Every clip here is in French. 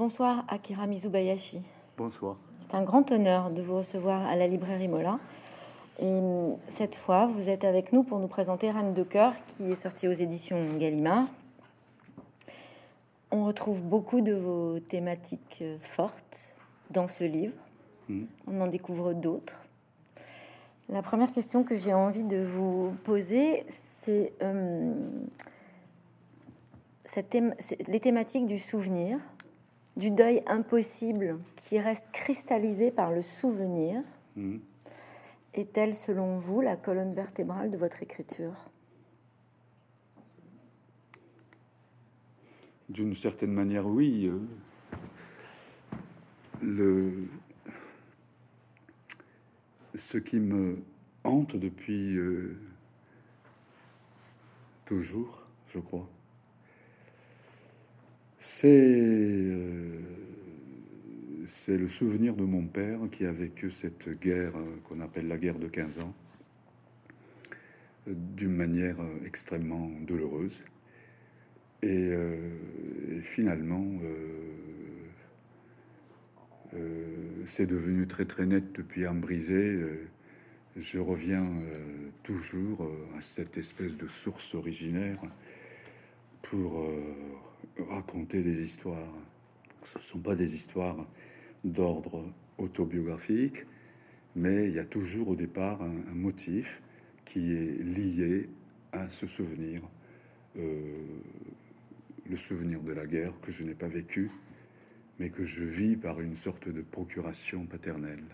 Bonsoir Akira Mizubayashi. Bonsoir. C'est un grand honneur de vous recevoir à la librairie Mola. Et hum, cette fois, vous êtes avec nous pour nous présenter Reine de cœur qui est sorti aux éditions Gallimard. On retrouve beaucoup de vos thématiques euh, fortes dans ce livre. Mm. On en découvre d'autres. La première question que j'ai envie de vous poser, c'est thème- c'est les thématiques du souvenir, du deuil impossible qui reste cristallisé par le souvenir. Mm. Est-elle, selon vous, la colonne vertébrale de votre écriture? D'une certaine manière, oui. le... Ce qui me hante depuis euh, toujours, je crois, c'est euh, c'est le souvenir de mon père qui a vécu cette guerre euh, qu'on appelle la guerre de 15 ans d'une manière euh, extrêmement douloureuse. Et, finalement, c'est devenu très très net depuis un brisé. Je reviens toujours à cette espèce de source originaire pour raconter des histoires. Ce ne sont pas des histoires d'ordre autobiographique, mais il y a toujours au départ un, un motif qui est lié à ce souvenir. Euh, le souvenir de la guerre que je n'ai pas vécu, mais que je vis par une sorte de procuration paternelle.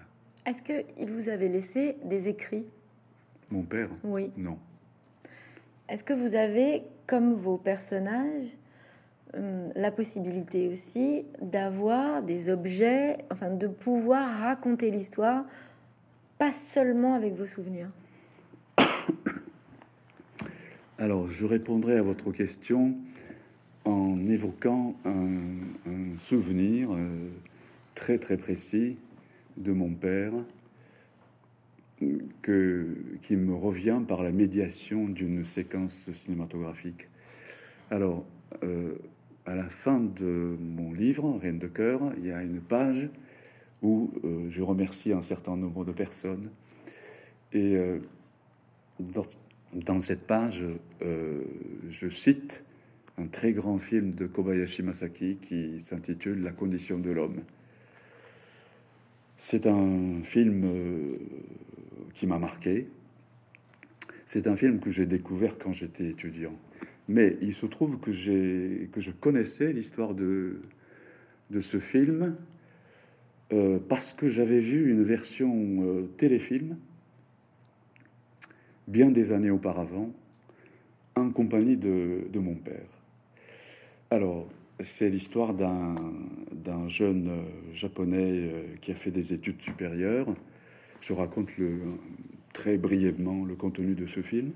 Est-ce qu'il vous avait laissé des écrits? Mon père? Oui. Non. Est-ce que vous avez, comme vos personnages, la possibilité aussi d'avoir des objets, enfin de pouvoir raconter l'histoire, pas seulement avec vos souvenirs Alors, je répondrai à votre question en évoquant un, un souvenir euh, très très précis de mon père que, qui me revient par la médiation d'une séquence cinématographique. Alors, euh, à la fin de mon livre, Reine de cœur, il y a une page où euh, je remercie un certain nombre de personnes. Et euh, dans, cette page, euh, je cite un très grand film de Kobayashi Masaki qui s'intitule La condition de l'homme. C'est un film qui m'a marqué. C'est un film que j'ai découvert quand j'étais étudiant. Mais il se trouve que, que je connaissais l'histoire de, de ce film euh, parce que j'avais vu une version euh, téléfilm bien des années auparavant en compagnie de, de mon père. Alors, c'est l'histoire d'un, jeune euh, japonais qui a fait des études supérieures. Je raconte le, très brièvement le contenu de ce film.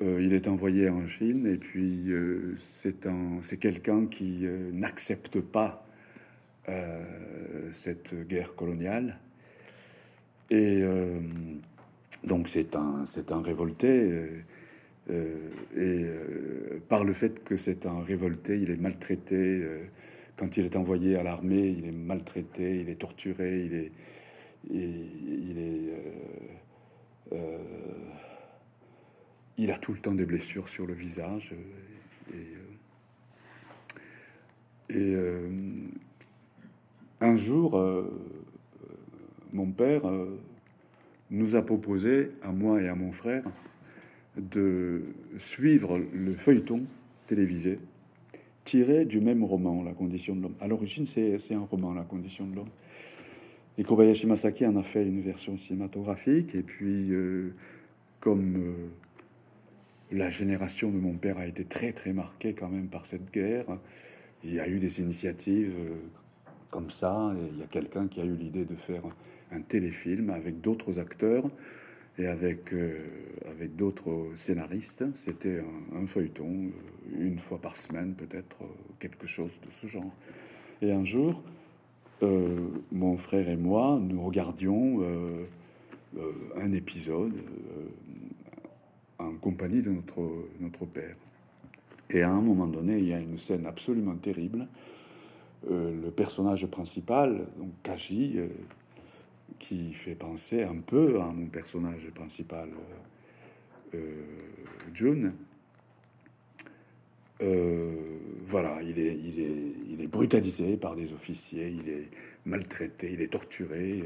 Euh, il est envoyé en Chine et puis euh, c'est, un, c'est quelqu'un qui euh, n'accepte pas euh, cette guerre coloniale. Et donc c'est un, un révolté. et par le fait que c'est un révolté, il est maltraité. quand il est envoyé à l'armée, il est maltraité, il est torturé, il est, il a tout le temps des blessures sur le visage. euh, Et, euh, euh, un jour, mon père nous a proposé, à moi et à mon frère, de suivre le feuilleton télévisé tiré du même roman, La condition de l'homme. À l'origine, c'est un roman, La condition de l'homme. Et Kobayashi Masaki en a fait une version cinématographique. Et puis, comme la génération de mon père a été très, très marquée quand même par cette guerre, il y a eu des initiatives euh, comme ça. Et il y a quelqu'un qui a eu l'idée de faire un téléfilm avec d'autres acteurs et avec, euh, avec d'autres scénaristes. C'était un, feuilleton, euh, une fois par semaine peut-être, quelque chose de ce genre. Et un jour, mon frère et moi, nous regardions un épisode en compagnie de notre, notre père. Et à un moment donné, il y a une scène absolument terrible le personnage principal, donc Kaji, qui fait penser un peu à mon personnage principal, June. voilà, il est, il, est, il est brutalisé par des officiers, il est maltraité, il est torturé,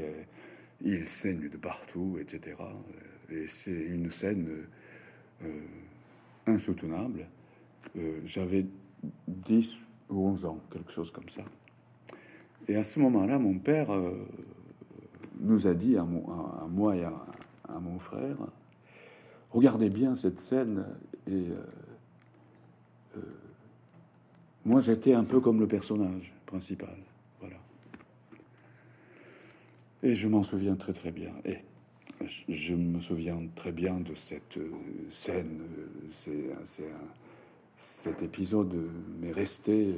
il saigne de partout, etc. Et c'est une scène insoutenable. Euh, j'avais 10 ou 11 ans, quelque chose comme ça. Et à ce moment-là, mon père euh, nous a dit, à, moi et à, mon frère, regardez bien cette scène. Et euh, moi, j'étais un peu comme le personnage principal. Voilà. Et je m'en souviens très très bien. Je me souviens très bien de cette euh, scène. Euh, c'est, cet épisode m'est resté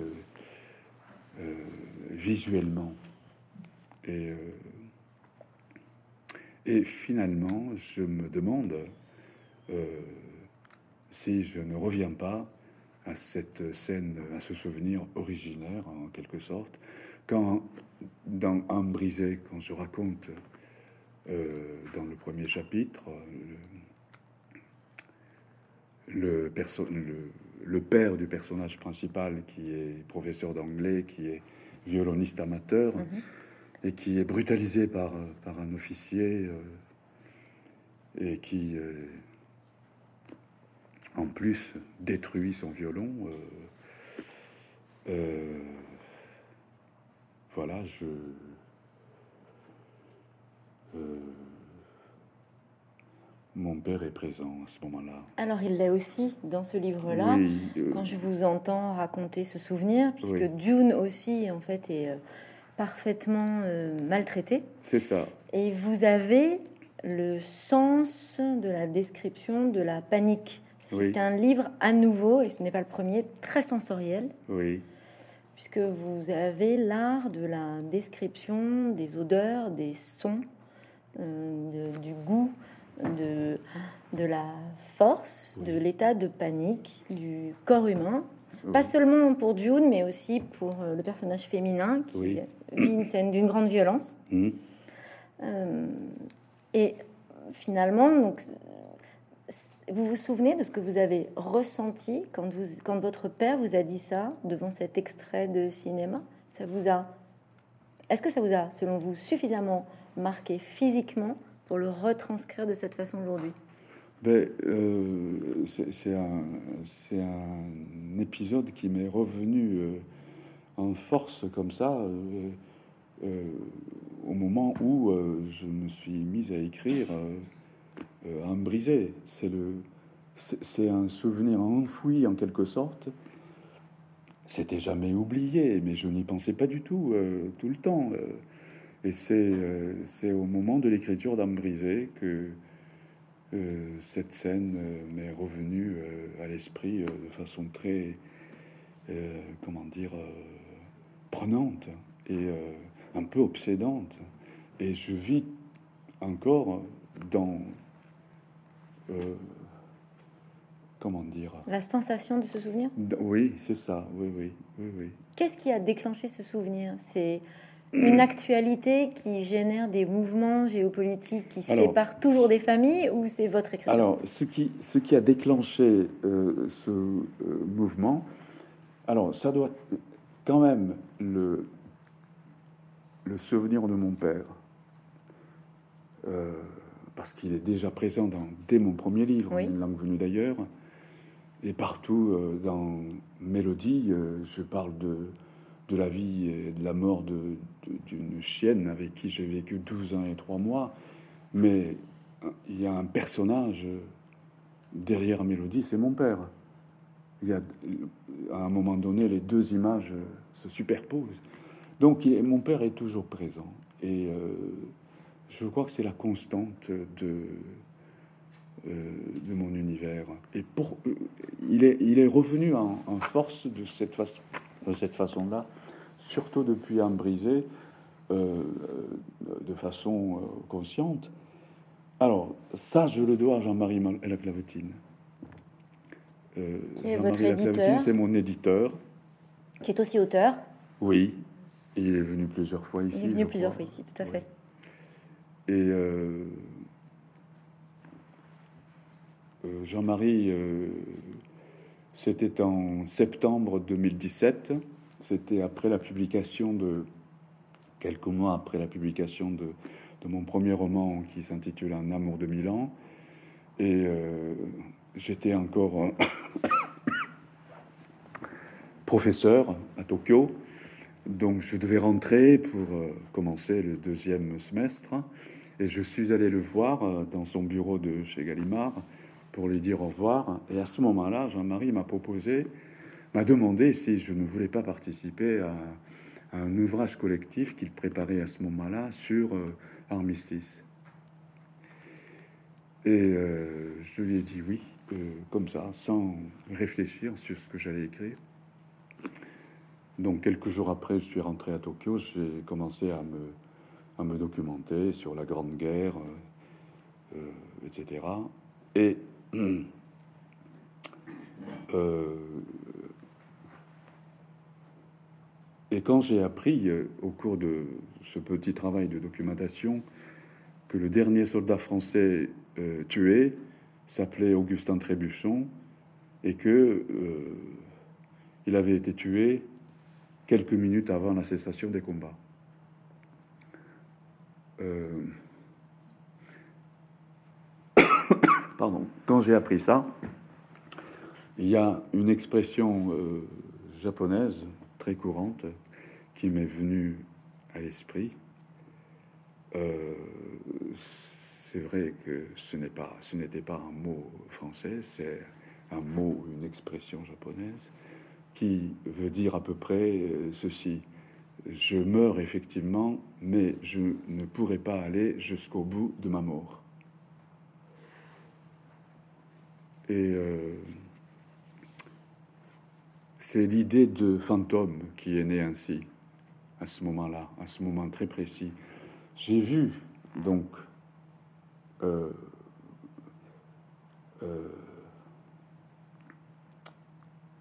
euh, visuellement. Et, et finalement, je me demande si je ne reviens pas à cette scène, à ce souvenir originaire en quelque sorte, quand dans Un brisé, quand je raconte dans le premier chapitre, le, le, père du personnage principal, qui est professeur d'anglais, qui est violoniste amateur, mhm. et qui est brutalisé par, par un officier, euh, et qui, euh, en plus, détruit son violon. voilà, je euh, mon père est présent à ce moment-là. Alors il l'est aussi dans ce livre-là. Euh, Quand je vous entends raconter ce souvenir, puisque Dune aussi en fait est euh, parfaitement maltraité. C'est ça. Et vous avez le sens de la description de la panique. C'est un livre à nouveau, et ce n'est pas le premier, très sensoriel. Oui. Puisque vous avez l'art de la description des odeurs, des sons, euh, du goût, de, de la force, de l'état de panique du corps humain. Pas seulement pour Dune, mais aussi pour euh, le personnage féminin qui vit une scène d'une grande violence. Mmh. Euh, et finalement, donc, vous vous souvenez de ce que vous avez ressenti quand, vous, quand votre père vous a dit ça devant cet extrait de cinéma? Ça vous a Est-ce que ça vous a, selon vous, suffisamment marqué physiquement pour le retranscrire de cette façon aujourd'hui ben, euh, C'est un, épisode qui m'est revenu euh, en force comme ça euh, au moment où je me suis mise à écrire un brisé. C'est le c'est un souvenir enfoui en quelque sorte. C'était jamais oublié, mais je n'y pensais pas du tout tout le temps. Et euh, c'est au moment de l'écriture d'âme brisée que euh, cette scène euh, m'est revenue à l'esprit de façon très, comment dire, prenante et un peu obsédante. Et je vis encore dans comment dire? La sensation de ce souvenir? Oui, c'est ça. Oui, oui, oui, oui. Qu'est-ce qui a déclenché ce souvenir? C'est une actualité qui génère des mouvements géopolitiques qui séparent toujours des familles ou c'est votre écriture Alors, ce qui, ce qui a déclenché euh, ce euh, mouvement, alors ça doit quand même le, le souvenir de mon père, euh, parce qu'il est déjà présent dans, dès mon premier livre, Une langue venue d'ailleurs, et partout dans Mélodie, je parle de de la vie et de la mort d'une chienne avec qui j'ai vécu 12 ans et 3 mois. Mais il y a un personnage derrière Mélodie, c'est mon père. Il y a, à un moment donné, les deux images se superposent. Donc, mon père est toujours présent. Et euh, je crois que c'est la constante de, euh, de mon univers. Et pour, euh, il, est, il est revenu en, force de cette de cette façon-là, surtout depuis un brisé, euh, de façon euh, consciente. Alors, ça, je le dois à Jean-Marie la Clavotine. Euh, Jean-Marie c'est mon éditeur. Qui est aussi auteur. Oui, Il est venu plusieurs fois ici. Il est venu plusieurs fois ici, tout à fait. Et euh, euh, Jean-Marie, euh, c'était en septembre 2017. C'était après la publication de quelques mois après la publication de, mon premier roman qui s'intitule Un amour de mille ans. Et j'étais encore professeur à Tokyo. Donc je devais rentrer pour euh, commencer le deuxième semestre. Et je suis allé le voir euh, dans son bureau de chez Gallimard pour lui dire au revoir. Et à ce moment-là, Jean-Marie m'a proposé, m'a demandé si je ne voulais pas participer à, un ouvrage collectif qu'il préparait à ce moment-là sur euh, Armistice. Et je lui ai dit oui, comme ça, sans réfléchir sur ce que j'allais écrire. Donc quelques jours après, je suis rentré à Tokyo, j'ai commencé à me, à me documenter sur la Grande Guerre, euh, euh, etc. Et euh, et quand j'ai appris au cours de ce petit travail de documentation que le dernier soldat français tué s'appelait Augustin Trébuchon et que il avait été tué quelques minutes avant la cessation des combats. Euh, pardon. Quand j'ai appris ça, il y a une expression euh, japonaise très courante qui m'est venue à l'esprit. Euh, c'est vrai que ce n'est pas, ce n'était pas un mot français, c'est un mot, une expression japonaise qui veut dire à peu près euh, ceci. Je meurs effectivement, mais je ne pourrai pas aller jusqu'au bout de ma mort. Et euh, c'est l'idée de fantôme qui est née ainsi, à ce moment-là, à ce moment très précis. J'ai vu donc euh,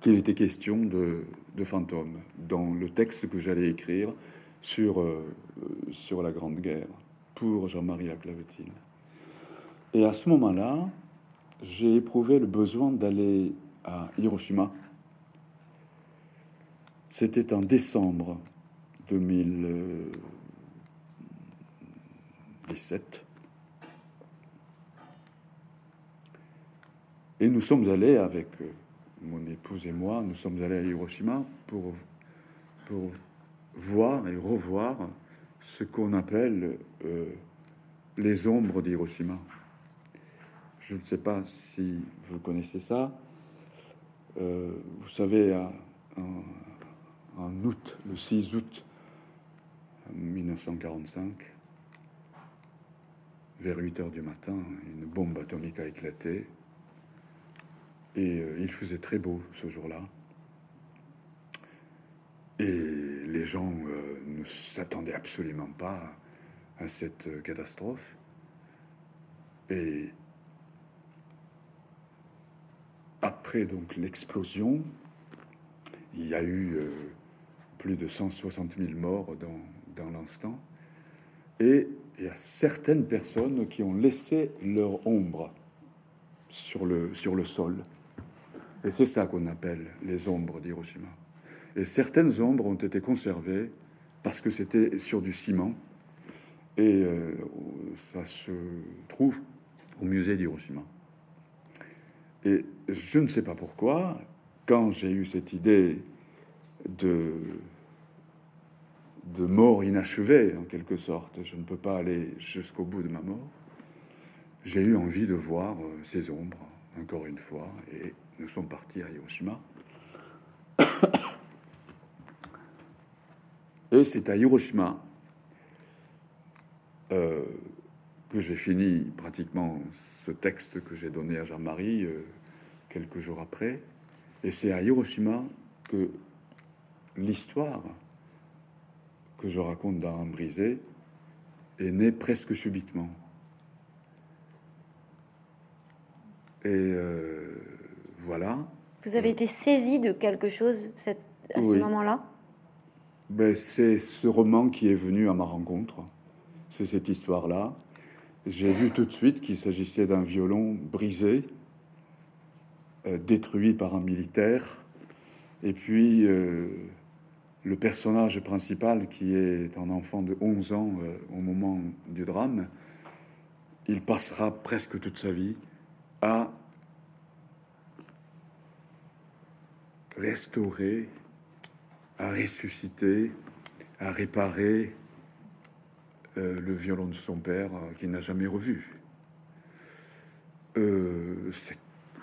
qu'il était question de, fantômes dans le texte que j'allais écrire sur, euh, sur la Grande Guerre pour Jean-Marie Laclavetine. Et à ce moment-là, j'ai éprouvé le besoin d'aller à Hiroshima. C'était en décembre 2017. Et nous sommes allés avec euh, mon épouse et moi, nous sommes allés à Hiroshima pour, pour voir et revoir ce qu'on appelle euh, les ombres d'Hiroshima. Je ne sais pas si vous connaissez ça. Euh, vous savez, en, août, le 6 août 1945, vers 8 heures du matin, une bombe atomique a éclaté et euh, il faisait très beau ce jour-là. Et les gens euh, ne s'attendaient absolument pas à cette euh, catastrophe. Et après donc l'explosion, il y a eu plus de 160 000 morts dans, dans l'instant. Et il y a certaines personnes qui ont laissé leur ombre sur le, sur le sol. Et c'est ça qu'on appelle les ombres d'Hiroshima. Et certaines ombres ont été conservées parce que c'était sur du ciment. Et euh, ça se trouve au musée d'Hiroshima. Et je ne sais pas pourquoi, quand j'ai eu cette idée de, de mort inachevée, en quelque sorte, je ne peux pas aller jusqu'au bout de ma mort, j'ai eu envie de voir euh, ces ombres, encore une fois, et nous sommes partis à Hiroshima. Et c'est à Hiroshima euh, que j'ai fini pratiquement ce texte que j'ai donné à Jean-Marie euh, quelques jours après. Et c'est à Hiroshima que l'histoire que je raconte dans Un brisé est née presque subitement. Et euh, voilà. Vous avez été saisi de quelque chose à ce moment-là? Ben, c'est ce roman qui est venu à ma rencontre. C'est cette histoire-là. J'ai vu tout de suite qu'il s'agissait d'un violon brisé, euh, détruit par un militaire. Et puis, euh, le personnage principal, qui est un enfant de 11 ans euh, au moment du drame, il passera presque toute sa vie à restaurer, à ressusciter, à réparer euh, le violon de son père euh, qu'il n'a jamais revu. Euh,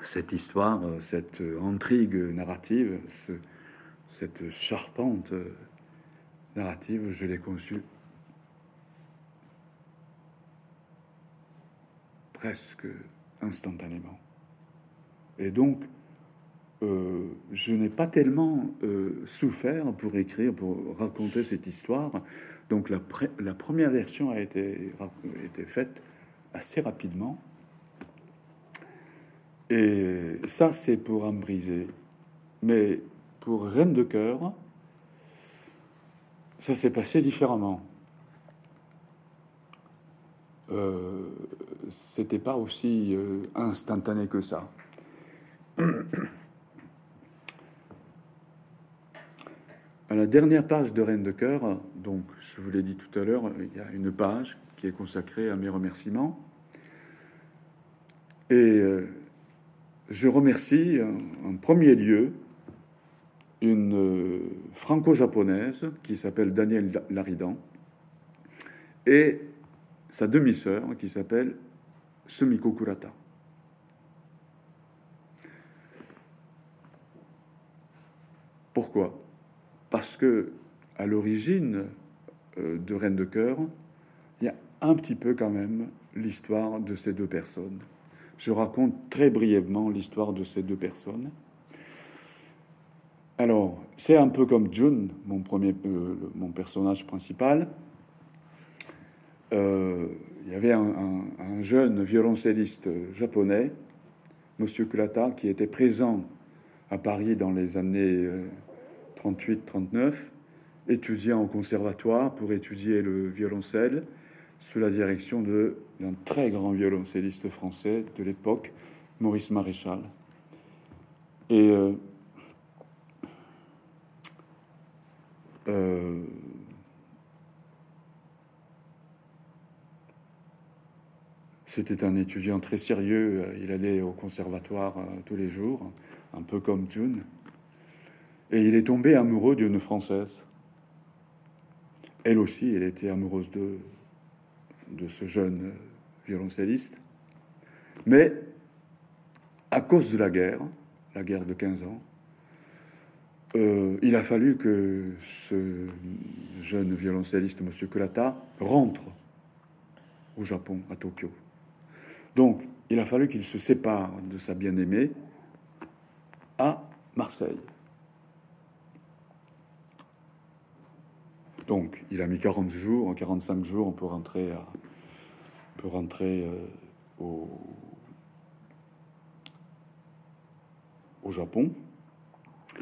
cette histoire, cette intrigue narrative, cette charpente narrative, je l'ai conçue presque instantanément. Et donc, euh, je n'ai pas tellement euh, souffert pour écrire, pour raconter cette histoire. Donc la, la première version a été, faite assez rapidement. Et ça, c'est pour en briser. Mais pour Reine de cœur, ça s'est passé différemment. Euh, C'était pas aussi euh, instantané que ça. À la dernière page de Reine de cœur, donc je vous l'ai dit tout à l'heure, il y a une page qui est consacrée à mes remerciements. Et euh, je remercie en premier lieu une euh, franco-japonaise qui s'appelle Danielle Laridan et sa demi-sœur qui s'appelle Sumiko Kurata. Pourquoi? Parce que à l'origine euh, de Reine de cœur, il y a un petit peu quand même l'histoire de ces deux personnes. Je raconte très brièvement l'histoire de ces deux personnes. Alors, c'est un peu comme Jun, mon premier, euh, mon personnage principal. Euh, il y avait un, jeune violoncelliste japonais, Monsieur Kurata, qui était présent à Paris dans les années 38-39, étudiant au conservatoire pour étudier le violoncelle sous la direction d'un très grand violoncelliste français de l'époque, Maurice Maréchal. Et euh, euh, c'était un étudiant très sérieux. Il allait au conservatoire euh, tous les jours, un peu comme June. Et il est tombé amoureux d'une Française. Elle aussi, elle était amoureuse de, de ce jeune violoncelliste. Mais à cause de la guerre, la guerre de 15 ans, euh, il a fallu que ce jeune violoncelliste, M. Kurata, rentre au Japon, à Tokyo. Donc, il a fallu qu'il se sépare de sa bien-aimée à Marseille. Donc, il a mis 40 jours, 45 jours à, pour rentrer euh, au Japon.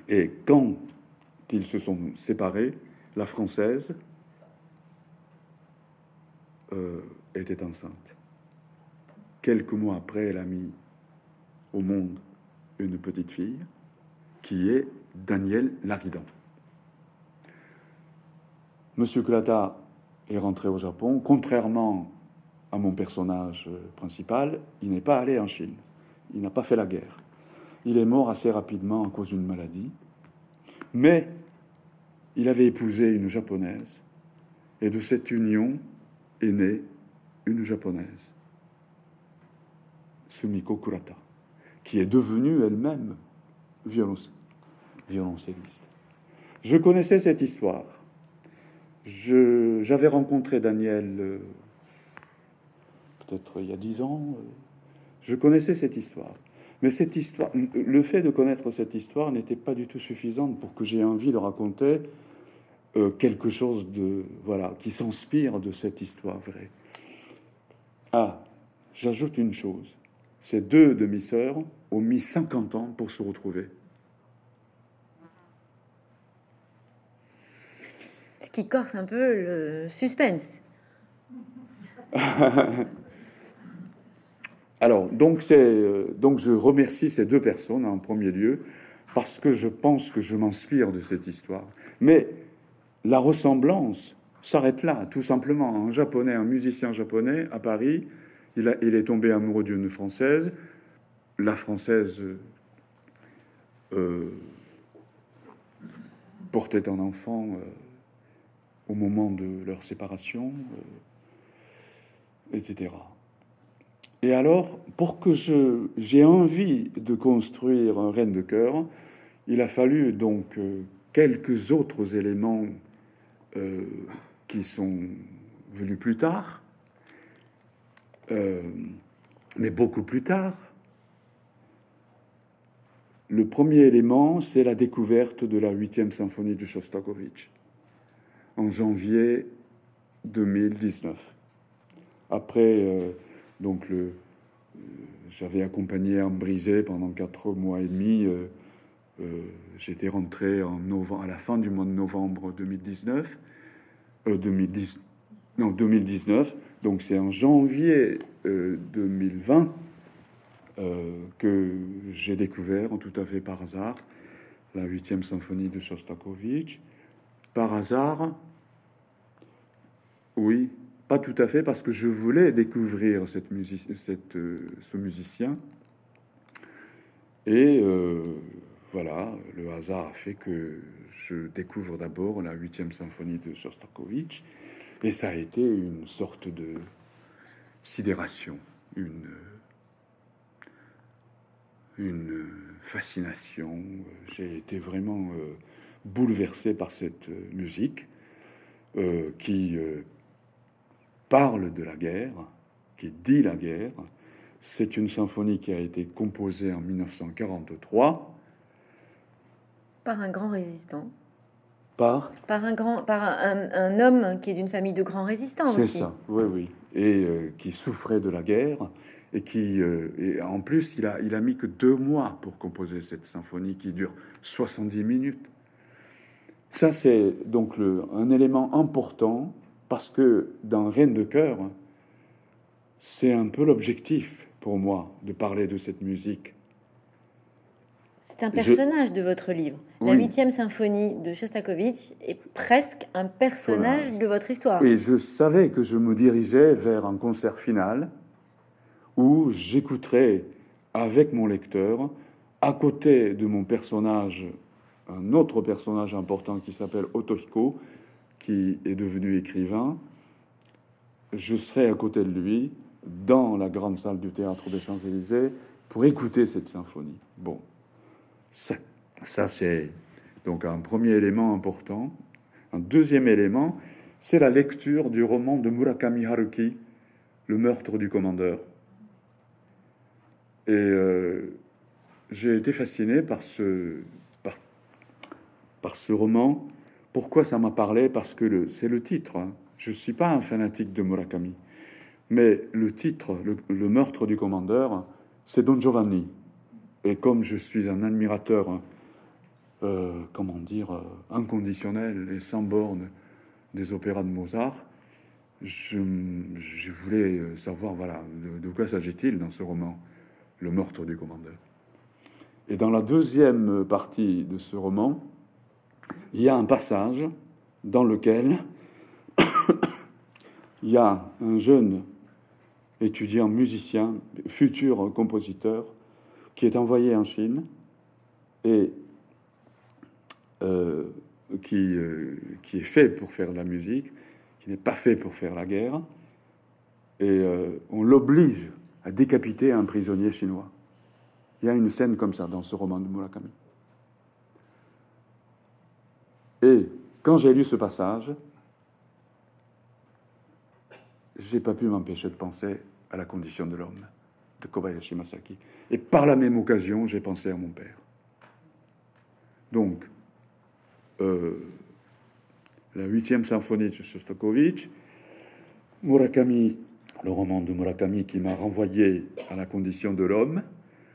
Et quand ils se sont séparés, la Française euh, était enceinte. Quelques mois après, elle a mis au monde une petite fille qui est Danielle Laridan. Monsieur Kurata est rentré au Japon. Contrairement à mon personnage principal, il n'est pas allé en Chine. Il n'a pas fait la guerre. Il est mort assez rapidement à cause d'une maladie. Mais il avait épousé une japonaise. Et de cette union est née une japonaise, Sumiko Kurata, qui est devenue elle-même violoncelliste. Je connaissais cette histoire j'avais rencontré Daniel euh, peut-être il y a dix ans. Je connaissais cette histoire. Mais cette histoire, le fait de connaître cette histoire n'était pas du tout suffisante pour que j'ai envie de raconter euh, quelque chose de voilà qui s'inspire de cette histoire vraie. Ah, j'ajoute une chose. Ces deux demi-sœurs ont mis 50 ans pour se retrouver. ce qui corse un peu le suspense. Alors, donc, euh, donc je remercie ces deux personnes en premier lieu parce que je pense que je m'inspire de cette histoire. Mais la ressemblance s'arrête là, tout simplement. Un japonais, un musicien japonais à Paris, il, est tombé amoureux d'une française. La française euh, portait un enfant euh, au moment de leur séparation, euh, etc. Et alors, pour que j'ai envie de construire un reine de cœur, il a fallu donc euh, quelques autres éléments euh, qui sont venus plus tard, euh, mais beaucoup plus tard. Le premier élément, c'est la découverte de la huitième symphonie de Shostakovich en janvier 2019. Après donc euh, j'avais accompagné un brisé pendant quatre mois et demi. Euh, euh, j'étais rentré en novembre, à la fin du mois de novembre 2019. 2010, non, 2019. Donc c'est en janvier 2020 que j'ai découvert, tout à fait par hasard, la huitième symphonie de Shostakovich. Par hasard, oui, pas tout à fait, parce que je voulais découvrir cette musique, cette, euh, ce musicien. Et euh, voilà, le hasard a fait que je découvre d'abord la huitième symphonie de Shostakovich, et ça a été une sorte de sidération, une, fascination. J'ai été vraiment euh, bouleversé par cette musique qui parle de la guerre, qui dit la guerre. C'est une symphonie qui a été composée en 1943 par un grand résistant. Par? Par un grand, par un, homme qui est d'une famille de grands résistants. C'est ça, oui, oui, et euh, qui souffrait de la guerre et qui, euh, et en plus, il a, il a mis que deux mois pour composer cette symphonie qui dure 70 minutes. Ça, c'est donc le, un élément important parce que dans Reine de cœur, c'est un peu l'objectif pour moi de parler de cette musique. C'est un personnage de votre livre. La huitième symphonie de Shostakovich est presque un personnage de votre histoire. Et je savais que je me dirigeais vers un concert final où j'écouterais avec mon lecteur, à côté de mon personnage, un autre personnage important qui s'appelle Otohiko, qui est devenu écrivain, je serai à côté de lui dans la grande salle du théâtre des Champs-Élysées pour écouter cette symphonie. Bon, ça, c'est donc un premier élément important. Un deuxième élément, c'est la lecture du roman de Murakami Haruki, Le meurtre du commandeur. Et euh, j'ai été fasciné par ce, par, par ce roman pourquoi ça m'a parlé? Parce que c'est le titre. Hein. Je ne suis pas un fanatique de Murakami. Mais le titre, le, meurtre du commandeur, c'est Don Giovanni. Et comme je suis un admirateur, hein, euh, comment dire, euh, inconditionnel et sans borne des opéras de Mozart, je, voulais savoir, voilà, de quoi s'agit-il dans ce roman, Le meurtre du commandeur. Et dans la deuxième partie de ce roman, il y a un passage dans lequel il y a un jeune étudiant musicien, futur compositeur, qui est envoyé en Chine et euh, qui, euh, qui est fait pour faire de la musique, qui n'est pas fait pour faire la guerre, et euh, on l'oblige à décapiter un prisonnier chinois. Il y a une scène comme ça dans ce roman de Murakami. Et quand j'ai lu ce passage, j'ai pas pu m'empêcher de penser à la condition de l'homme de Kobayashi Masaki. Et par la même occasion, j'ai pensé à mon père. Donc, euh, la huitième symphonie de Shostakovich, Murakami, le roman de Murakami qui m'a renvoyé à la condition de l'homme,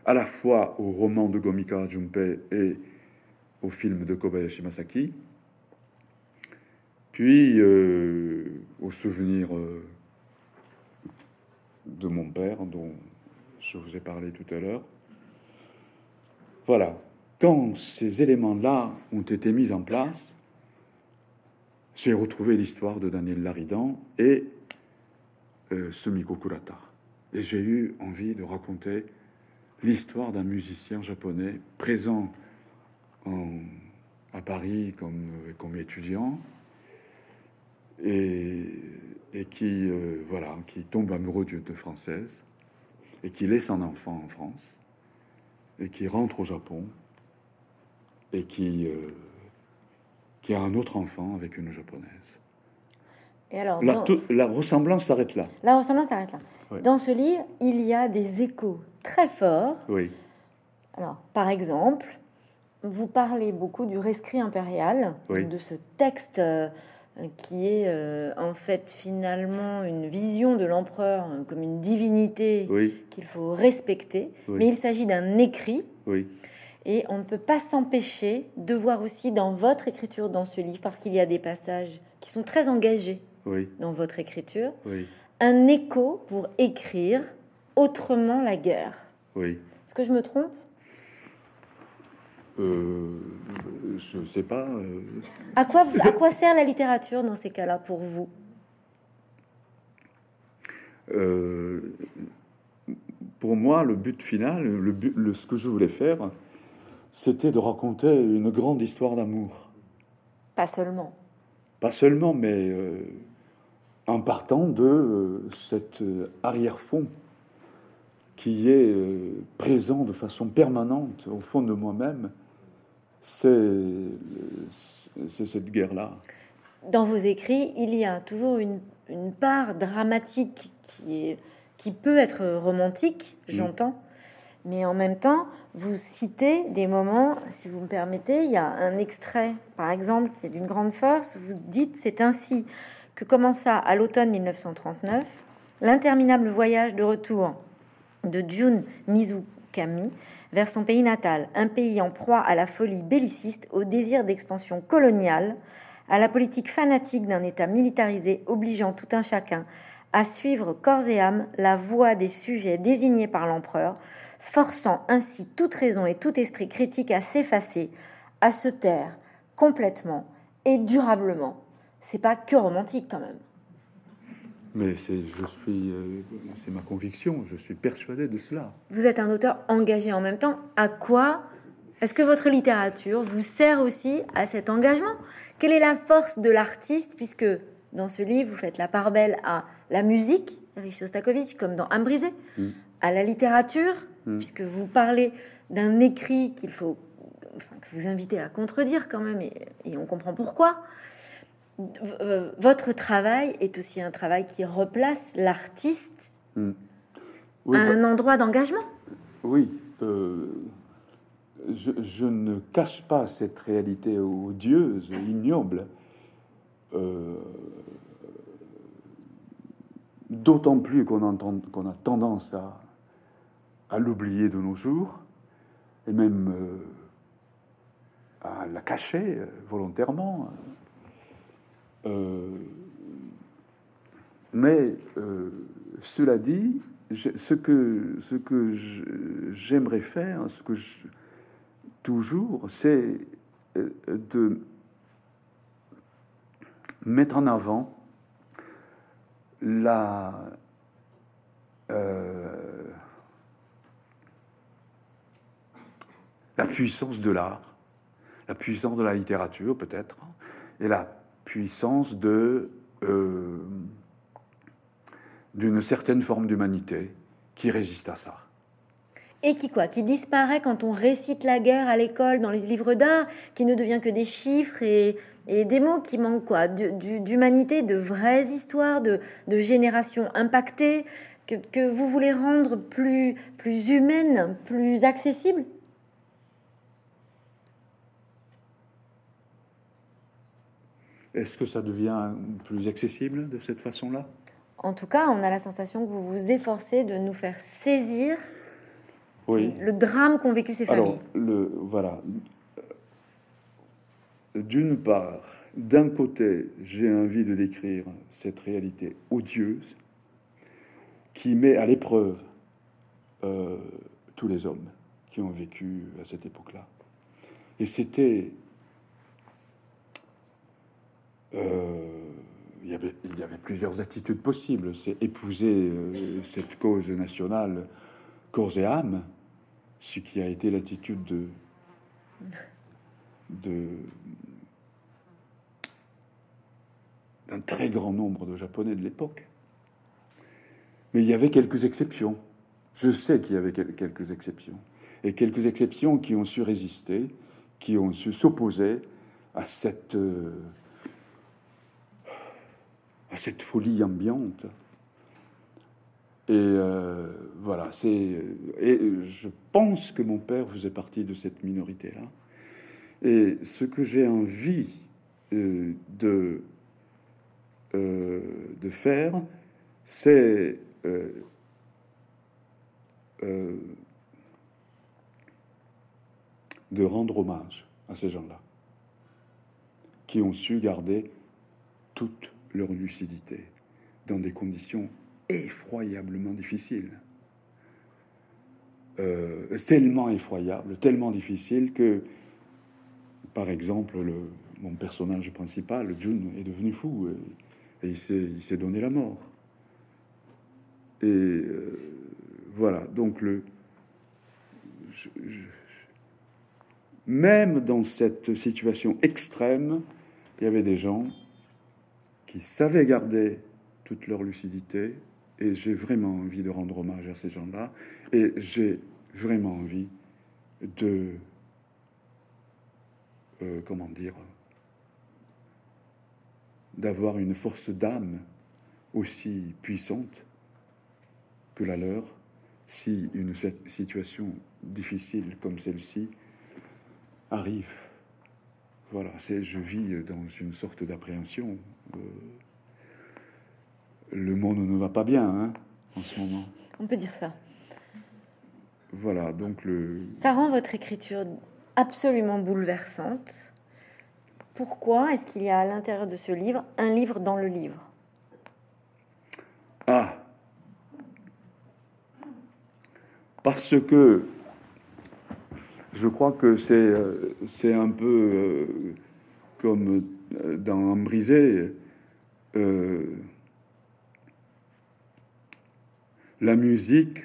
à la fois au roman de Gomika Junpei et au film de Kobayashi Masaki, Puis, euh, au souvenir euh, de mon père, dont je vous ai parlé tout à l'heure. Voilà. Quand ces éléments-là ont été mis en place, j'ai retrouvé l'histoire de Daniel Laridan et euh, Sumiko Kurata. Et j'ai eu envie de raconter l'histoire d'un musicien japonais présent à Paris comme étudiant et, qui, euh, voilà, qui tombe amoureux d'une française et qui laisse un enfant en France et qui rentre au Japon et qui, euh, qui a un autre enfant avec une japonaise. Et alors, la, la ressemblance s'arrête là. La ressemblance s'arrête là. Dans ce livre, il y a des échos très forts. Oui. Alors, par exemple, vous parlez beaucoup du rescrit impérial, de ce texte euh, qui est euh, en fait finalement une vision de l'empereur euh, comme une divinité qu'il faut respecter. Mais il s'agit d'un écrit. Oui. Et on ne peut pas s'empêcher de voir aussi dans votre écriture, dans ce livre, parce qu'il y a des passages qui sont très engagés dans votre écriture, un écho pour écrire autrement la guerre. Oui. Est-ce que je me trompe? Euh, Je ne sais pas. Euh. À, quoi, à quoi sert la littérature dans ces cas-là pour vous? Euh, Pour moi, le but final, le, but, le, ce que je voulais faire, c'était de raconter une grande histoire d'amour. Pas seulement. Pas seulement, mais en partant de euh, cet euh, arrière-fond qui est euh, présent de façon permanente au fond de moi-même, c'est cette guerre-là. Dans vos écrits, il y a toujours une, part dramatique qui, est, qui peut être romantique, mm. j'entends, mais en même temps, vous citez des moments, si vous me permettez, il y a un extrait, par exemple, qui est d'une grande force, vous dites, c'est ainsi que commença à l'automne 1939 l'interminable voyage de retour de Jun Mizukami vers son pays natal, un pays en proie à la folie belliciste, au désir d'expansion coloniale, à la politique fanatique d'un État militarisé obligeant tout un chacun à suivre corps et âme la voie des sujets désignés par l'empereur, forçant ainsi toute raison et tout esprit critique à s'effacer, à se taire complètement et durablement c'est pas que romantique quand même. Mais c'est, je suis, euh, c'est ma conviction. Je suis persuadé de cela. Vous êtes un auteur engagé en même temps. À quoi est-ce que votre littérature vous sert aussi à cet engagement? Quelle est la force de l'artiste Puisque dans ce livre, vous faites la part belle à la musique, Erich Shostakovich, comme dans Un brisé, mm. à la littérature, mm. puisque vous parlez d'un écrit qu'il faut, enfin, que vous invitez à contredire quand même, et, et on comprend pourquoi votre travail est aussi un travail qui replace l'artiste hmm. à un endroit d'engagement. Oui, euh, je, ne cache pas cette réalité odieuse, ignoble. Euh, d'autant plus qu'on qu'on a tendance à, à l'oublier de nos jours, et même euh, à la cacher volontairement. Euh, mais euh, cela dit, ce que, ce que j'aimerais faire, ce que je, toujours, c'est euh, de mettre en avant la la puissance de l'art, la puissance de la littérature peut-être, et la puissance de euh, d'une certaine forme d'humanité qui résiste à ça. Et qui quoi? Qui disparaît quand on récite la guerre à l'école dans les livres d'art, qui ne devient que des chiffres et, des mots qui manquent quoi? D'humanité, de vraies histoires, de, de générations impactées, que, que, vous voulez rendre plus, plus humaines, plus accessibles? Est-ce que ça devient plus accessible de cette façon-là? En tout cas, on a la sensation que vous vous efforcez de nous faire saisir le drame qu'ont vécu ces familles. le, voilà. D'une part, d'un côté, j'ai envie de décrire cette réalité odieuse qui met à l'épreuve euh, tous les hommes qui ont vécu à cette époque-là. Et c'était... Euh, il, y avait, plusieurs attitudes possibles. C'est épouser euh, cette cause nationale corps et âme, ce qui a été l'attitude de, de d'un très grand nombre de Japonais de l'époque. Mais il y avait quelques exceptions. Je sais qu'il y avait quelques exceptions. Et quelques exceptions qui ont su résister, qui ont su s'opposer à cette, euh, à cette folie ambiante. Et euh, voilà, c'est. Et je pense que mon père faisait partie de cette minorité-là. Et ce que j'ai envie euh, de, de faire, c'est de rendre hommage à ces gens-là, qui ont su garder toute leur lucidité dans des conditions effroyablement difficiles. Euh, tellement effroyable, tellement difficile que, par exemple, le, mon personnage principal, June, est devenu fou et, il s'est donné la mort. Et euh, voilà, donc le, même dans cette situation extrême, il y avait des gens qui savaient garder toute leur lucidité, et j'ai vraiment envie de rendre hommage à ces gens-là, et j'ai vraiment envie de, euh, comment dire, d'avoir une force d'âme aussi puissante que la leur, si une situation difficile comme celle-ci arrive. Voilà, c'est je vis dans une sorte d'appréhension. Euh, le monde ne va pas bien hein, en ce moment. On peut dire ça. Voilà, donc le. Ça rend votre écriture absolument bouleversante. Pourquoi est-ce qu'il y a à l'intérieur de ce livre un livre dans le livre? Ah Parce que je crois que c'est euh, c'est un peu euh, comme dans Brisé. La musique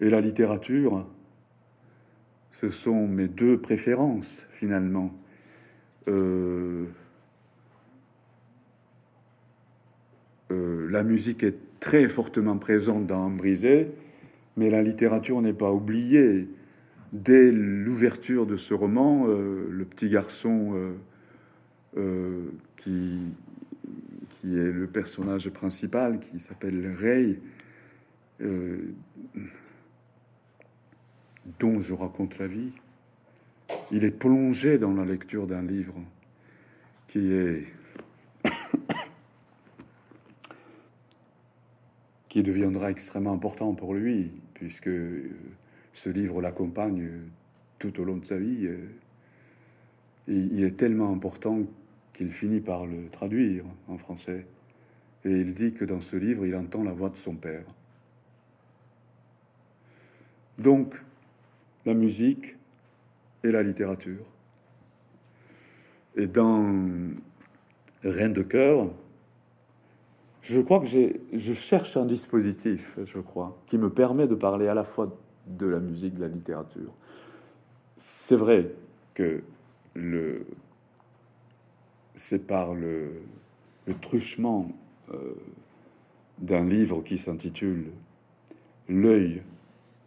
et la littérature, ce sont mes deux préférences finalement. la musique est très fortement présente dans Brisé, mais la littérature n'est pas oubliée. Dès l'ouverture de ce roman, euh, le petit garçon euh, euh, qui, qui est le personnage principal, qui s'appelle Ray, dont je raconte la vie, il est plongé dans la lecture d'un livre qui est qui deviendra extrêmement important pour lui, puisque ce livre l'accompagne tout au long de sa vie. il est tellement important qu'il finit par le traduire en français. Et il dit que dans ce livre, il entend la voix de son père. Donc, la musique et la littérature. Et dans Reine de cœur, je crois que je cherche un dispositif, je crois, qui me permet de parler à la fois de la musique, de la littérature. C'est vrai que le, c'est par le, truchement euh, d'un livre qui s'intitule L'œil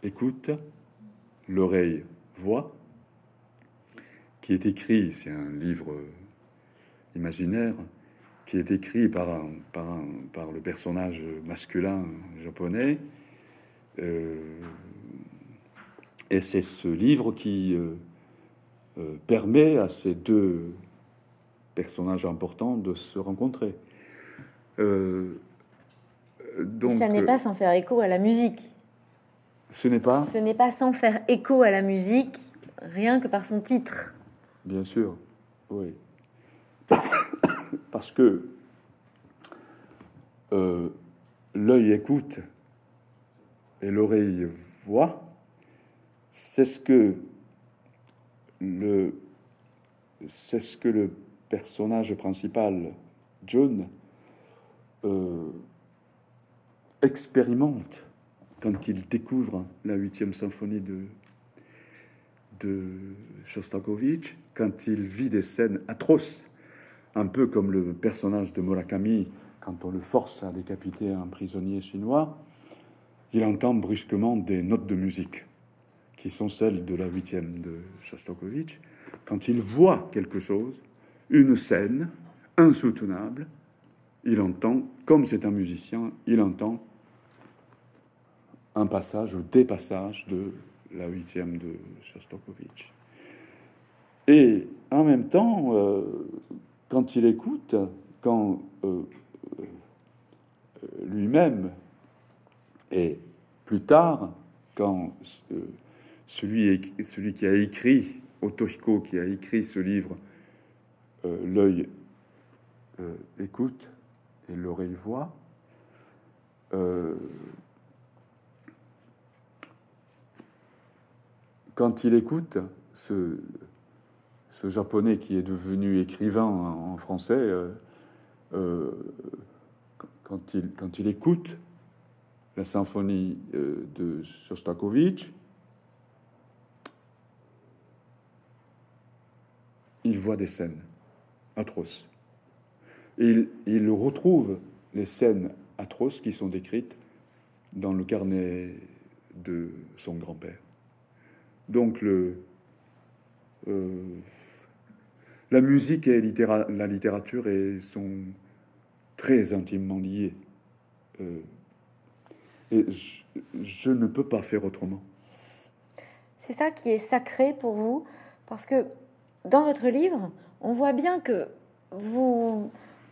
écoute, l'oreille voit, qui est écrit, c'est un livre imaginaire, qui est écrit par, par, par le personnage masculin japonais. Euh, et c'est ce livre qui euh, permet à ces deux personnages importants de se rencontrer. donc, ça n'est pas sans faire écho à la musique. Ce n'est pas. Ce n'est pas sans faire écho à la musique, rien que par son titre. bien sûr, oui. Parce que euh, l'œil écoute et l'oreille voit, c'est ce que le c'est ce que le personnage principal, John, euh, expérimente quand il découvre la huitième symphonie de, de Shostakovich, quand il vit des scènes atroces, un peu comme le personnage de Murakami quand on le force à décapiter un prisonnier chinois, il entend brusquement des notes de musique qui sont celles de la huitième de Shostakovich. Quand il voit quelque chose, une scène insoutenable, il entend, comme c'est un musicien, il entend un passage ou des passages de la huitième de Shostakovich. Et en même temps, euh, quand il écoute, quand euh, lui-même, et plus tard, quand euh, celui, celui qui a écrit, Otohiko, qui a écrit ce livre, euh, L'œil euh, écoute et l'oreille voit, quand il écoute ce, japonais qui est devenu écrivain en, français, quand il, quand il écoute la symphonie euh, de Shostakovich, il voit des scènes atroces. il, il retrouve les scènes atroces qui sont décrites dans le carnet de son grand-père. Donc le, euh, la musique et la littérature et sont très intimement liés. Euh, et je, ne peux pas faire autrement. C'est ça qui est sacré pour vous, parce que dans votre livre, on voit bien que vous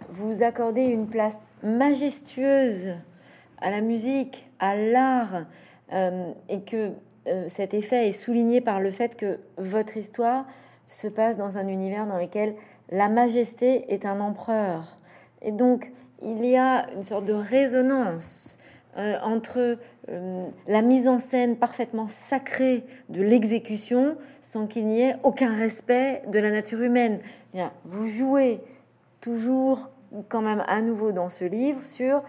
vous accordez une place majestueuse à la musique, à l'art, euh, et que euh, cet effet est souligné par le fait que votre histoire se passe dans un univers dans lequel la majesté est un empereur. Et donc, il y a une sorte de résonance euh, entre euh, la mise en scène parfaitement sacrée de l'exécution sans qu'il n'y ait aucun respect de la nature humaine. Vous jouez toujours quand même à nouveau dans ce livre sur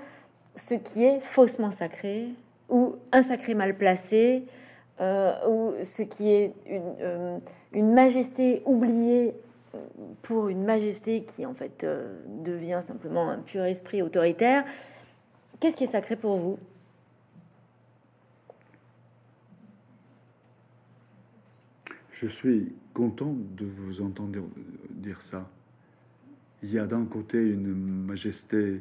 ce qui est faussement sacré ou un sacré mal placé euh, ou ce qui est une, une majesté oubliée pour une majesté qui en fait euh, devient simplement un pur esprit autoritaire. Qu'est-ce qui est sacré pour vous? Je suis content de vous entendre dire ça. Il y a d'un côté une majesté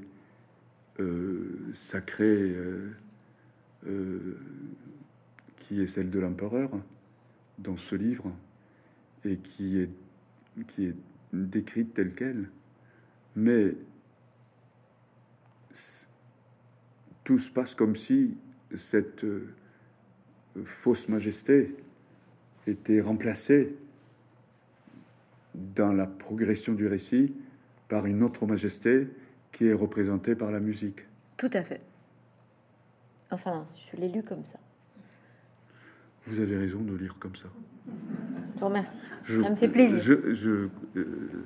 euh, sacrée euh, qui est celle de l'empereur dans ce livre et qui est qui est décrite telle qu'elle, mais tout se passe comme si cette euh, fausse majesté était remplacée dans la progression du récit par une autre majesté qui est représentée par la musique. Tout à fait. Enfin, je l'ai lu comme ça. Vous avez raison de lire comme ça. Je vous remercie. ça me fait plaisir. Je, euh,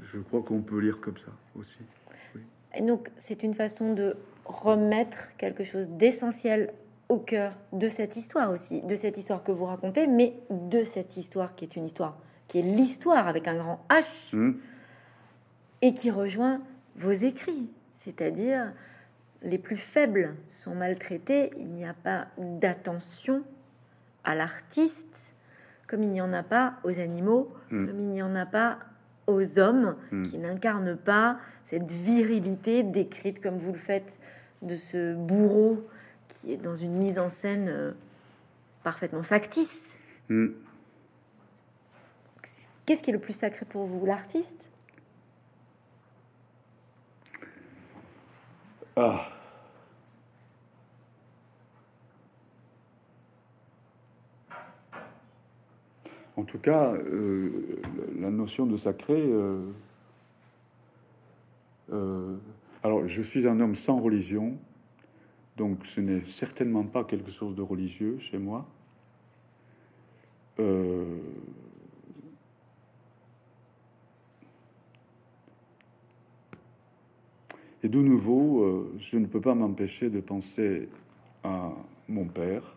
je, crois qu'on peut lire comme ça aussi. Et donc, c'est une façon de remettre quelque chose d'essentiel au cœur de cette histoire aussi, de cette histoire que vous racontez, mais de cette histoire qui est une histoire, qui est l'histoire avec un grand H, hum. et qui rejoint vos écrits, c'est-à-dire les plus faibles sont maltraités, il n'y a pas d'attention à l'artiste, comme il n'y en a pas aux animaux, hmm. comme il n'y en a pas aux hommes hmm. qui n'incarnent pas cette virilité décrite comme vous le faites de ce bourreau qui est dans une mise en scène euh, parfaitement factice. Hmm. Qu'est-ce qui est le plus sacré pour vous, l'artiste? Ah. En tout cas, euh, la notion de sacré. Euh, euh, alors, je suis un homme sans religion, donc ce n'est certainement pas quelque chose de religieux chez moi. et de nouveau, je ne peux pas m'empêcher de penser à mon père,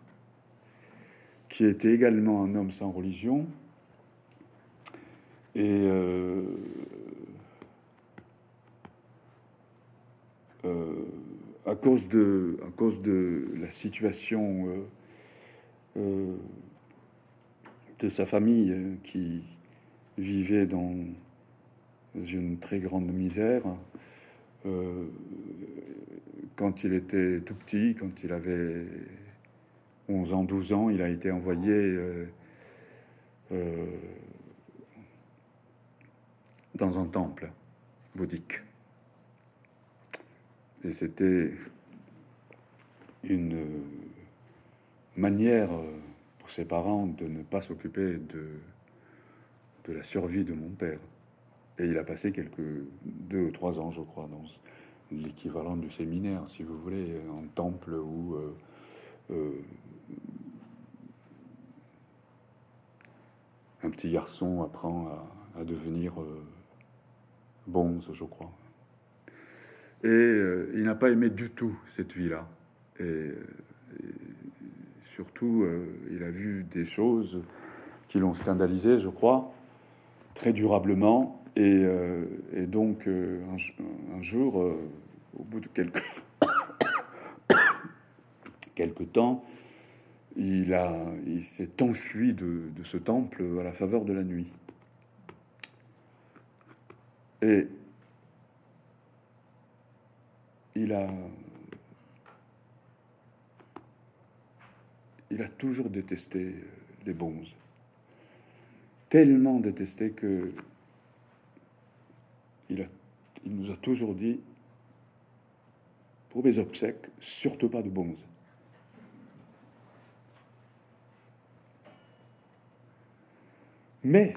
qui était également un homme sans religion. Et euh, euh, à, cause de, à cause de la situation euh, de sa famille qui vivait dans une très grande misère, quand il était tout petit, quand il avait 11 ans, 12 ans, il a été envoyé euh, euh, dans un temple bouddhique. Et c'était une manière pour ses parents de ne pas s'occuper de, de la survie de mon père. Et il a passé quelques deux ou trois ans, je crois, dans l'équivalent du séminaire, si vous voulez, en temple où euh, un petit garçon apprend à, devenir euh, bon, je crois. Et euh, il n'a pas aimé du tout cette vie-là. Et, surtout, euh, il a vu des choses qui l'ont scandalisé, je crois, très durablement. Et, donc, un, jour, au bout de quelques, quelques temps, il, il s'est enfui de, ce temple à la faveur de la nuit. Et il a, il a toujours détesté les bonzes, tellement détesté que il, il nous a toujours dit pour mes obsèques, surtout pas de bonzes. Mais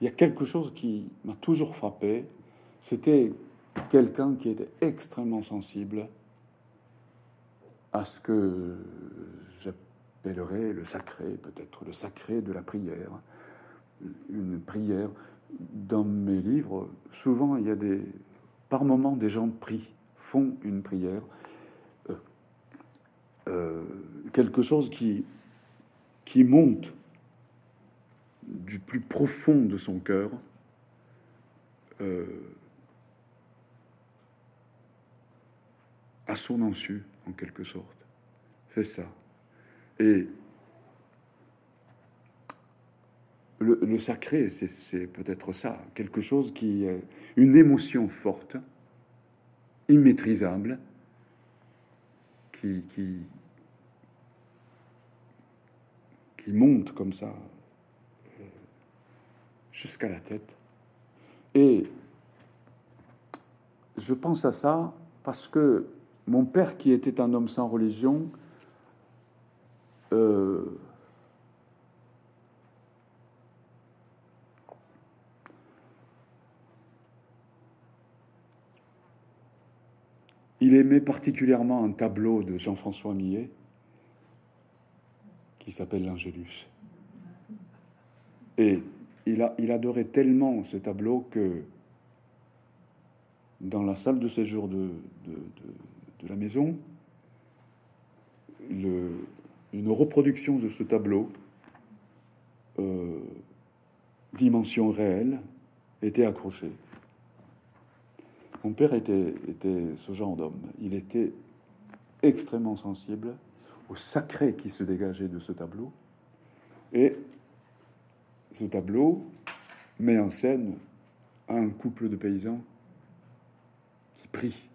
il y a quelque chose qui m'a toujours frappé, c'était quelqu'un qui était extrêmement sensible à ce que j'appellerais le sacré, peut-être le sacré de la prière. Une prière. Dans mes livres, souvent, il y a des... Par moments, des gens prient, font une prière. Euh, euh, quelque chose qui, monte du plus profond de son cœur, euh, à son insu, en quelque sorte. C'est ça. Et le, sacré, c'est peut-être ça, quelque chose qui, une émotion forte, immaîtrisable, qui, qui, qui monte comme ça jusqu'à la tête. Et je pense à ça parce que mon père, qui était un homme sans religion, euh, il aimait particulièrement un tableau de Jean-François Millet qui s'appelle l'Angélus. Et il, adorait tellement ce tableau que dans la salle de séjour de, la maison, le, une reproduction de ce tableau, euh, dimension réelle, était accrochée. Mon père était, était ce genre d'homme. Il était extrêmement sensible au sacré qui se dégageait de ce tableau. Et ce tableau met en scène un couple de paysans qui prient.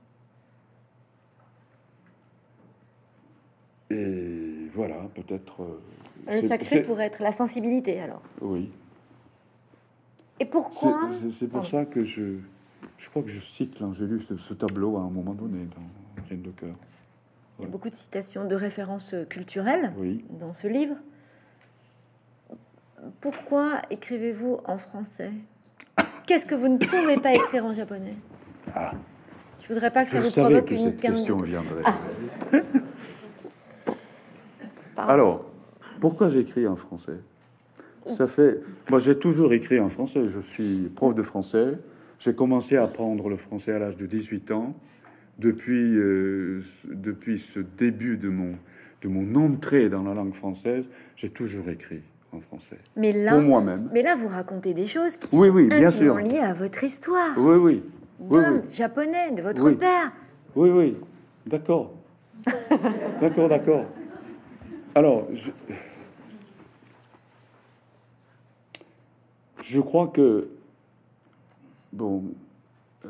Et voilà, peut-être. Euh, le sacré pourrait être la sensibilité, alors. Oui. Et pourquoi C'est pour ça que je, je crois que je cite l'Angélus de ce tableau à un moment donné dans Reine de cœur. Il y a beaucoup de citations de références culturelles oui. dans ce livre. pourquoi écrivez-vous en français? Qu'est-ce que vous ne pouvez pas écrire en japonais? Ah, Je voudrais pas que ça je vous provoque que une cette question viendrait. Pardon. Alors, pourquoi j'écris en français? Ça fait. Moi, j'ai toujours écrit en français. Je suis prof de français. J'ai commencé à apprendre le français à l'âge de 18 ans. Depuis, euh, depuis ce début de mon, de mon entrée dans la langue française, j'ai toujours écrit en français. Mais là, Pour moi-même. mais là, vous racontez des choses qui Oui, sont oui, bien intimement sûr. liées à votre histoire Oui, oui. D'homme oui. japonais, de votre père. Oui, oui, d'accord. d'accord, d'accord. Alors, je... je crois que, bon, euh,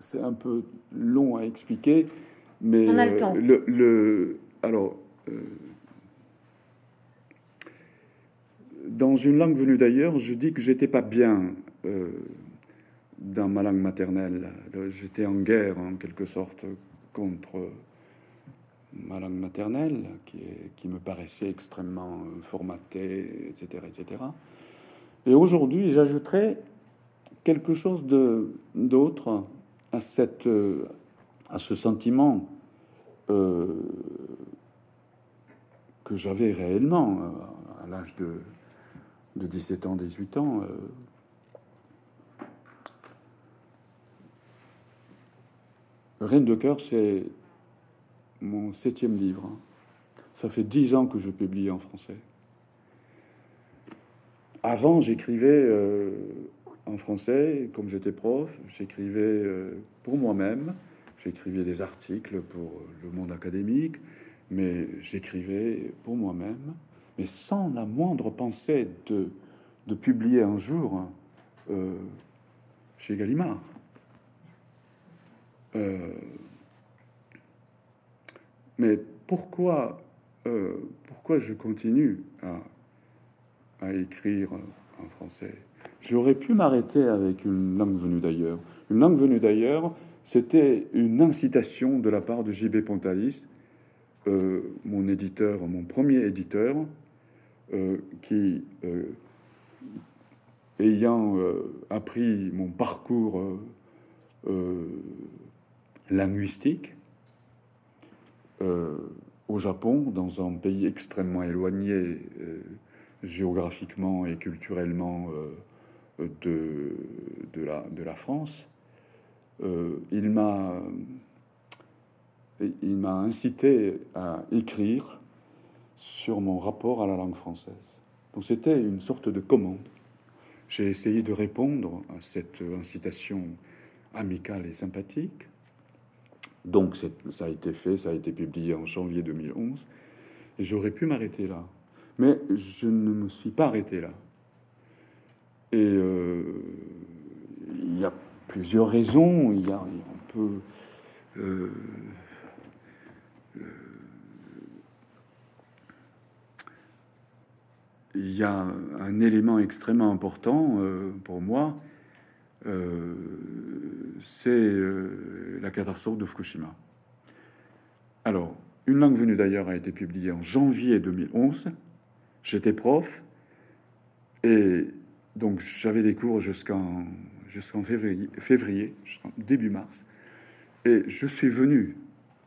c'est un peu long à expliquer, mais On a le euh, temps. le, le- alors, euh, dans une langue venue d'ailleurs, je dis que j'étais pas bien euh, dans ma langue maternelle. Le- J'étais en guerre, en quelque sorte, contre ma langue maternelle, qui, me paraissait extrêmement euh, formatée, etc., etc. Et aujourd'hui, j'ajouterais quelque chose d'autre euh, à ce sentiment euh, que j'avais réellement à l'âge de, de 17 ans, 18 ans. euh, Reine de cœur, c'est mon septième livre. hein. Ça fait dix ans que je publie en français. Avant, j'écrivais euh, en français, comme j'étais prof, j'écrivais euh, pour moi-même, j'écrivais des articles pour le monde académique, mais j'écrivais pour moi-même, mais sans la moindre pensée de, publier un jour euh, chez Gallimard. Euh, mais pourquoi, euh, pourquoi je continue à, écrire en français? J'aurais pu m'arrêter avec une langue venue d'ailleurs. Une langue venue d'ailleurs, c'était une incitation de la part de J.B. Pontalis, euh, mon éditeur, mon premier éditeur, euh, qui, euh, ayant euh, appris mon parcours euh, euh, linguistique euh, au Japon, dans un pays extrêmement éloigné euh, géographiquement et culturellement euh, de, la, la France, euh, il m'a il m'a incité à écrire sur mon rapport à la langue française. Donc c'était une sorte de commande. J'ai essayé de répondre à cette incitation amicale et sympathique. Donc ça a été fait, ça a été publié en janvier 2011, et j'aurais pu m'arrêter là. Mais je ne me suis pas arrêté là. Et euh, il y a plusieurs raisons. Il y a, un élément extrêmement important euh, pour moi, c'est euh, la catastrophe de Fukushima. Alors, une langue venue d'ailleurs a été publiée en janvier 2011. J'étais prof et donc j'avais des cours jusqu'en jusqu'en février, début mars. Et je suis venu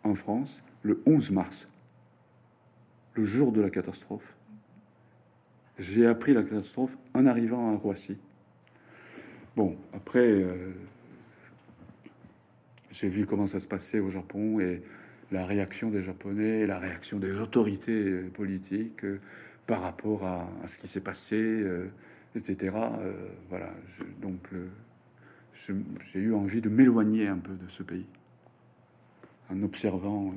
en France le 11 mars, le jour de la catastrophe. J'ai appris la catastrophe en arrivant à Roissy. Bon, après, euh, j'ai vu comment ça se passait au Japon et la réaction des Japonais, la réaction des autorités euh, politiques euh, par rapport à, ce qui s'est passé, etc. Voilà, donc j'ai eu envie de m'éloigner un peu de ce pays en observant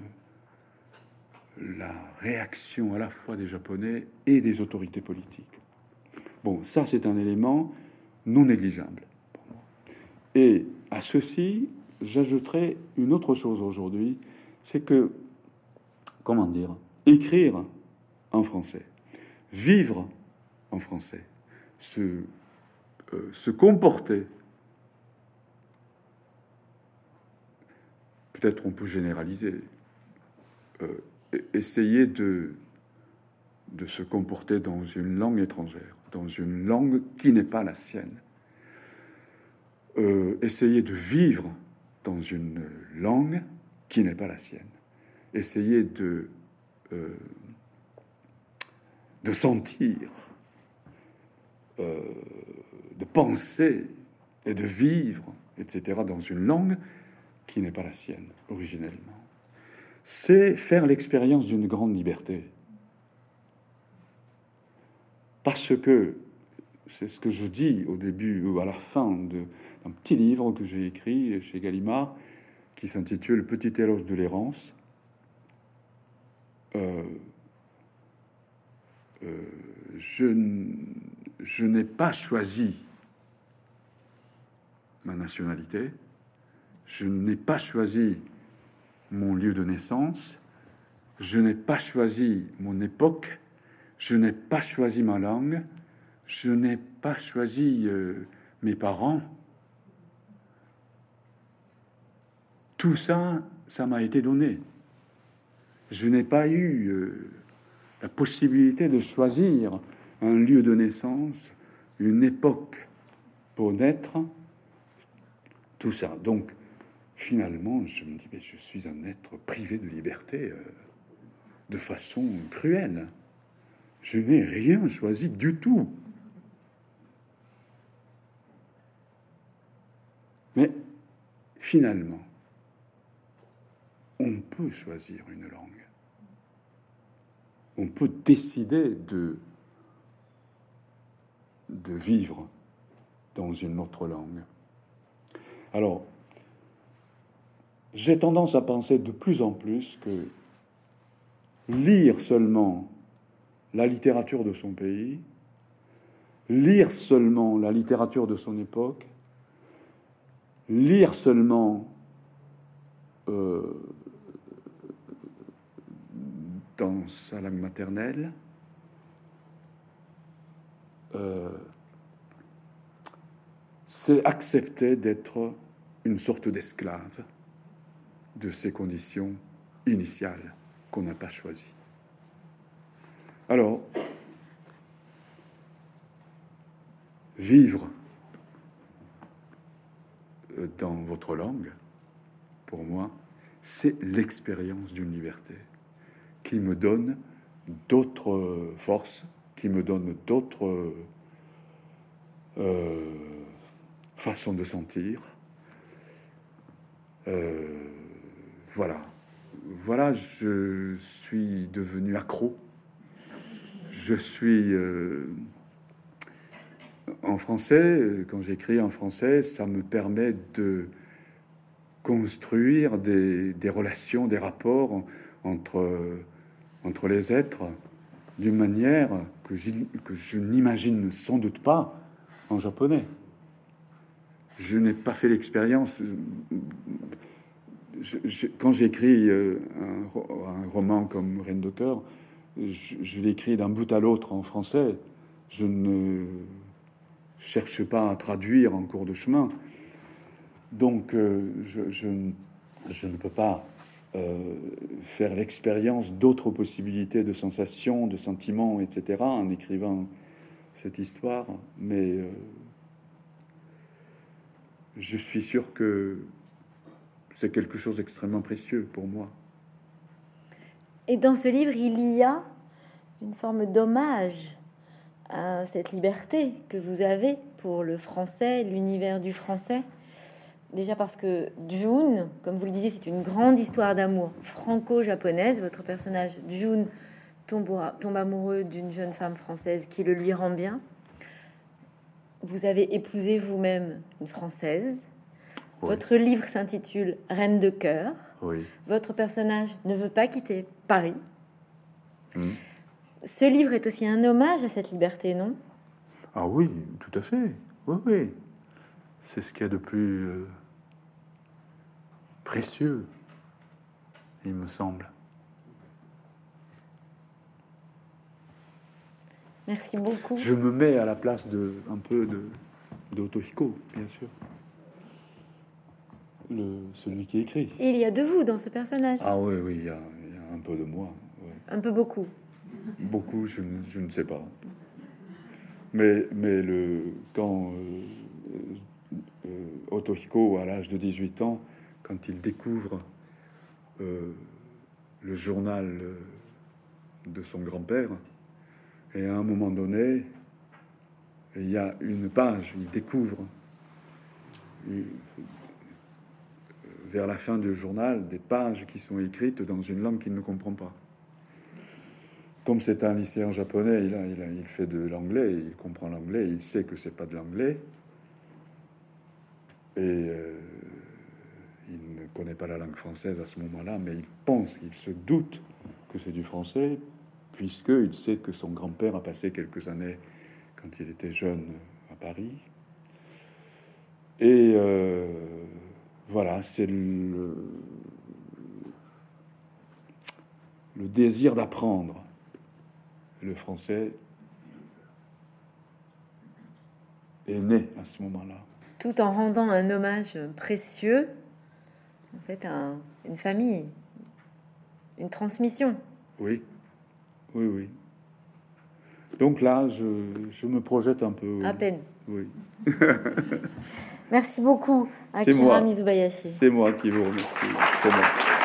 la réaction à la fois des Japonais et des autorités politiques. Bon, ça c'est un élément non négligeable. Et à ceci, j'ajouterai une autre chose aujourd'hui, c'est que, comment dire, écrire en français, vivre en français, se, euh, comporter, peut-être on peut généraliser, euh, e- essayer de, de se comporter dans une langue étrangère, dans une langue qui n'est pas la sienne. Euh, essayer de vivre dans une langue qui n'est pas la sienne. Essayer de, euh, de sentir, euh, de penser et de vivre, etc., dans une langue qui n'est pas la sienne originellement. C'est faire l'expérience d'une grande liberté. Parce que c'est ce que je dis au début ou à la fin d'un petit livre que j'ai écrit chez Gallimard qui s'intitule Petit éloge de l'errance. Euh, euh, je n'ai pas choisi ma nationalité, je n'ai pas choisi mon lieu de naissance, je n'ai pas choisi mon époque, je n'ai pas choisi ma langue, je n'ai pas choisi euh, mes parents. Tout ça, ça m'a été donné. Je n'ai pas eu euh, la possibilité de choisir un lieu de naissance, une époque pour naître, tout ça. Donc, finalement, je me dis, mais je suis un être privé de liberté euh, de façon cruelle. Je n'ai rien choisi du tout. Mais finalement, on peut choisir une langue. On peut décider de, vivre dans une autre langue. Alors, j'ai tendance à penser de plus en plus que lire seulement la littérature de son pays, lire seulement la littérature de son époque, lire seulement euh, dans sa langue maternelle, euh, c'est accepter d'être une sorte d'esclave de ces conditions initiales qu'on n'a pas choisies. Alors, vivre euh, dans votre langue, pour moi, c'est l'expérience d'une liberté qui me donne d'autres forces, qui me donne d'autres euh, façons de sentir. Euh, voilà. Voilà, je suis devenu accro. Je suis en français, quand j'écris en français, ça me permet de construire des, relations, des rapports entre, entre les êtres d'une manière que, je n'imagine sans doute pas en japonais. Je n'ai pas fait l'expérience. quand j'écris euh, un, roman comme Reine de cœur, je, l'écris d'un bout à l'autre en français. Je ne cherche pas à traduire en cours de chemin. Donc, euh, je, ne peux pas euh, faire l'expérience d'autres possibilités de sensations, de sentiments, etc., en écrivant cette histoire, mais euh, je suis sûr que c'est quelque chose d'extrêmement précieux pour moi. Et dans ce livre, il y a une forme d'hommage à cette liberté que vous avez pour le français, l'univers du français. Déjà parce que June, comme vous le disiez, c'est une grande histoire d'amour franco-japonaise. Votre personnage June tombe, tombe amoureux d'une jeune femme française qui le lui rend bien. Vous avez épousé vous-même une française. Votre livre s'intitule Reine de cœur. Oui. Votre personnage ne veut pas quitter Paris. Hmm. Ce livre est aussi un hommage à cette liberté, non? Ah oui, tout à fait. Oui, oui. C'est ce qu'il y a de plus euh, précieux, il me semble. Merci beaucoup. Je me mets à la place de un peu de bien sûr. Le, celui qui écrit. il y a de vous dans ce personnage. Ah oui, oui, il y a, un peu de moi. Un peu beaucoup. Beaucoup, je, ne sais pas. Mais, mais le, quand euh, Otohiko, à l'âge de 18 ans, quand il découvre le journal de son grand-père, et à un moment donné, il y a une page, il découvre vers la fin du journal des pages qui sont écrites dans une langue qu'il ne comprend pas. Comme c'est un lycéen japonais, il, a, fait de l'anglais, il comprend l'anglais, il sait que c'est pas de l'anglais, et euh, il ne connaît pas la langue française à ce moment-là, mais il pense, il se doute que c'est du français, puisqu'il sait que son grand-père a passé quelques années quand il était jeune à Paris. Et euh, voilà, c'est le, le désir d'apprendre le français est né à ce moment-là. Tout en rendant un hommage précieux, en fait, à une famille, une transmission. Oui, oui, oui. Donc là, je, je me projette un peu. À peine. Oui. Merci beaucoup, Akira Mizubayashi. C'est moi qui vous remercie.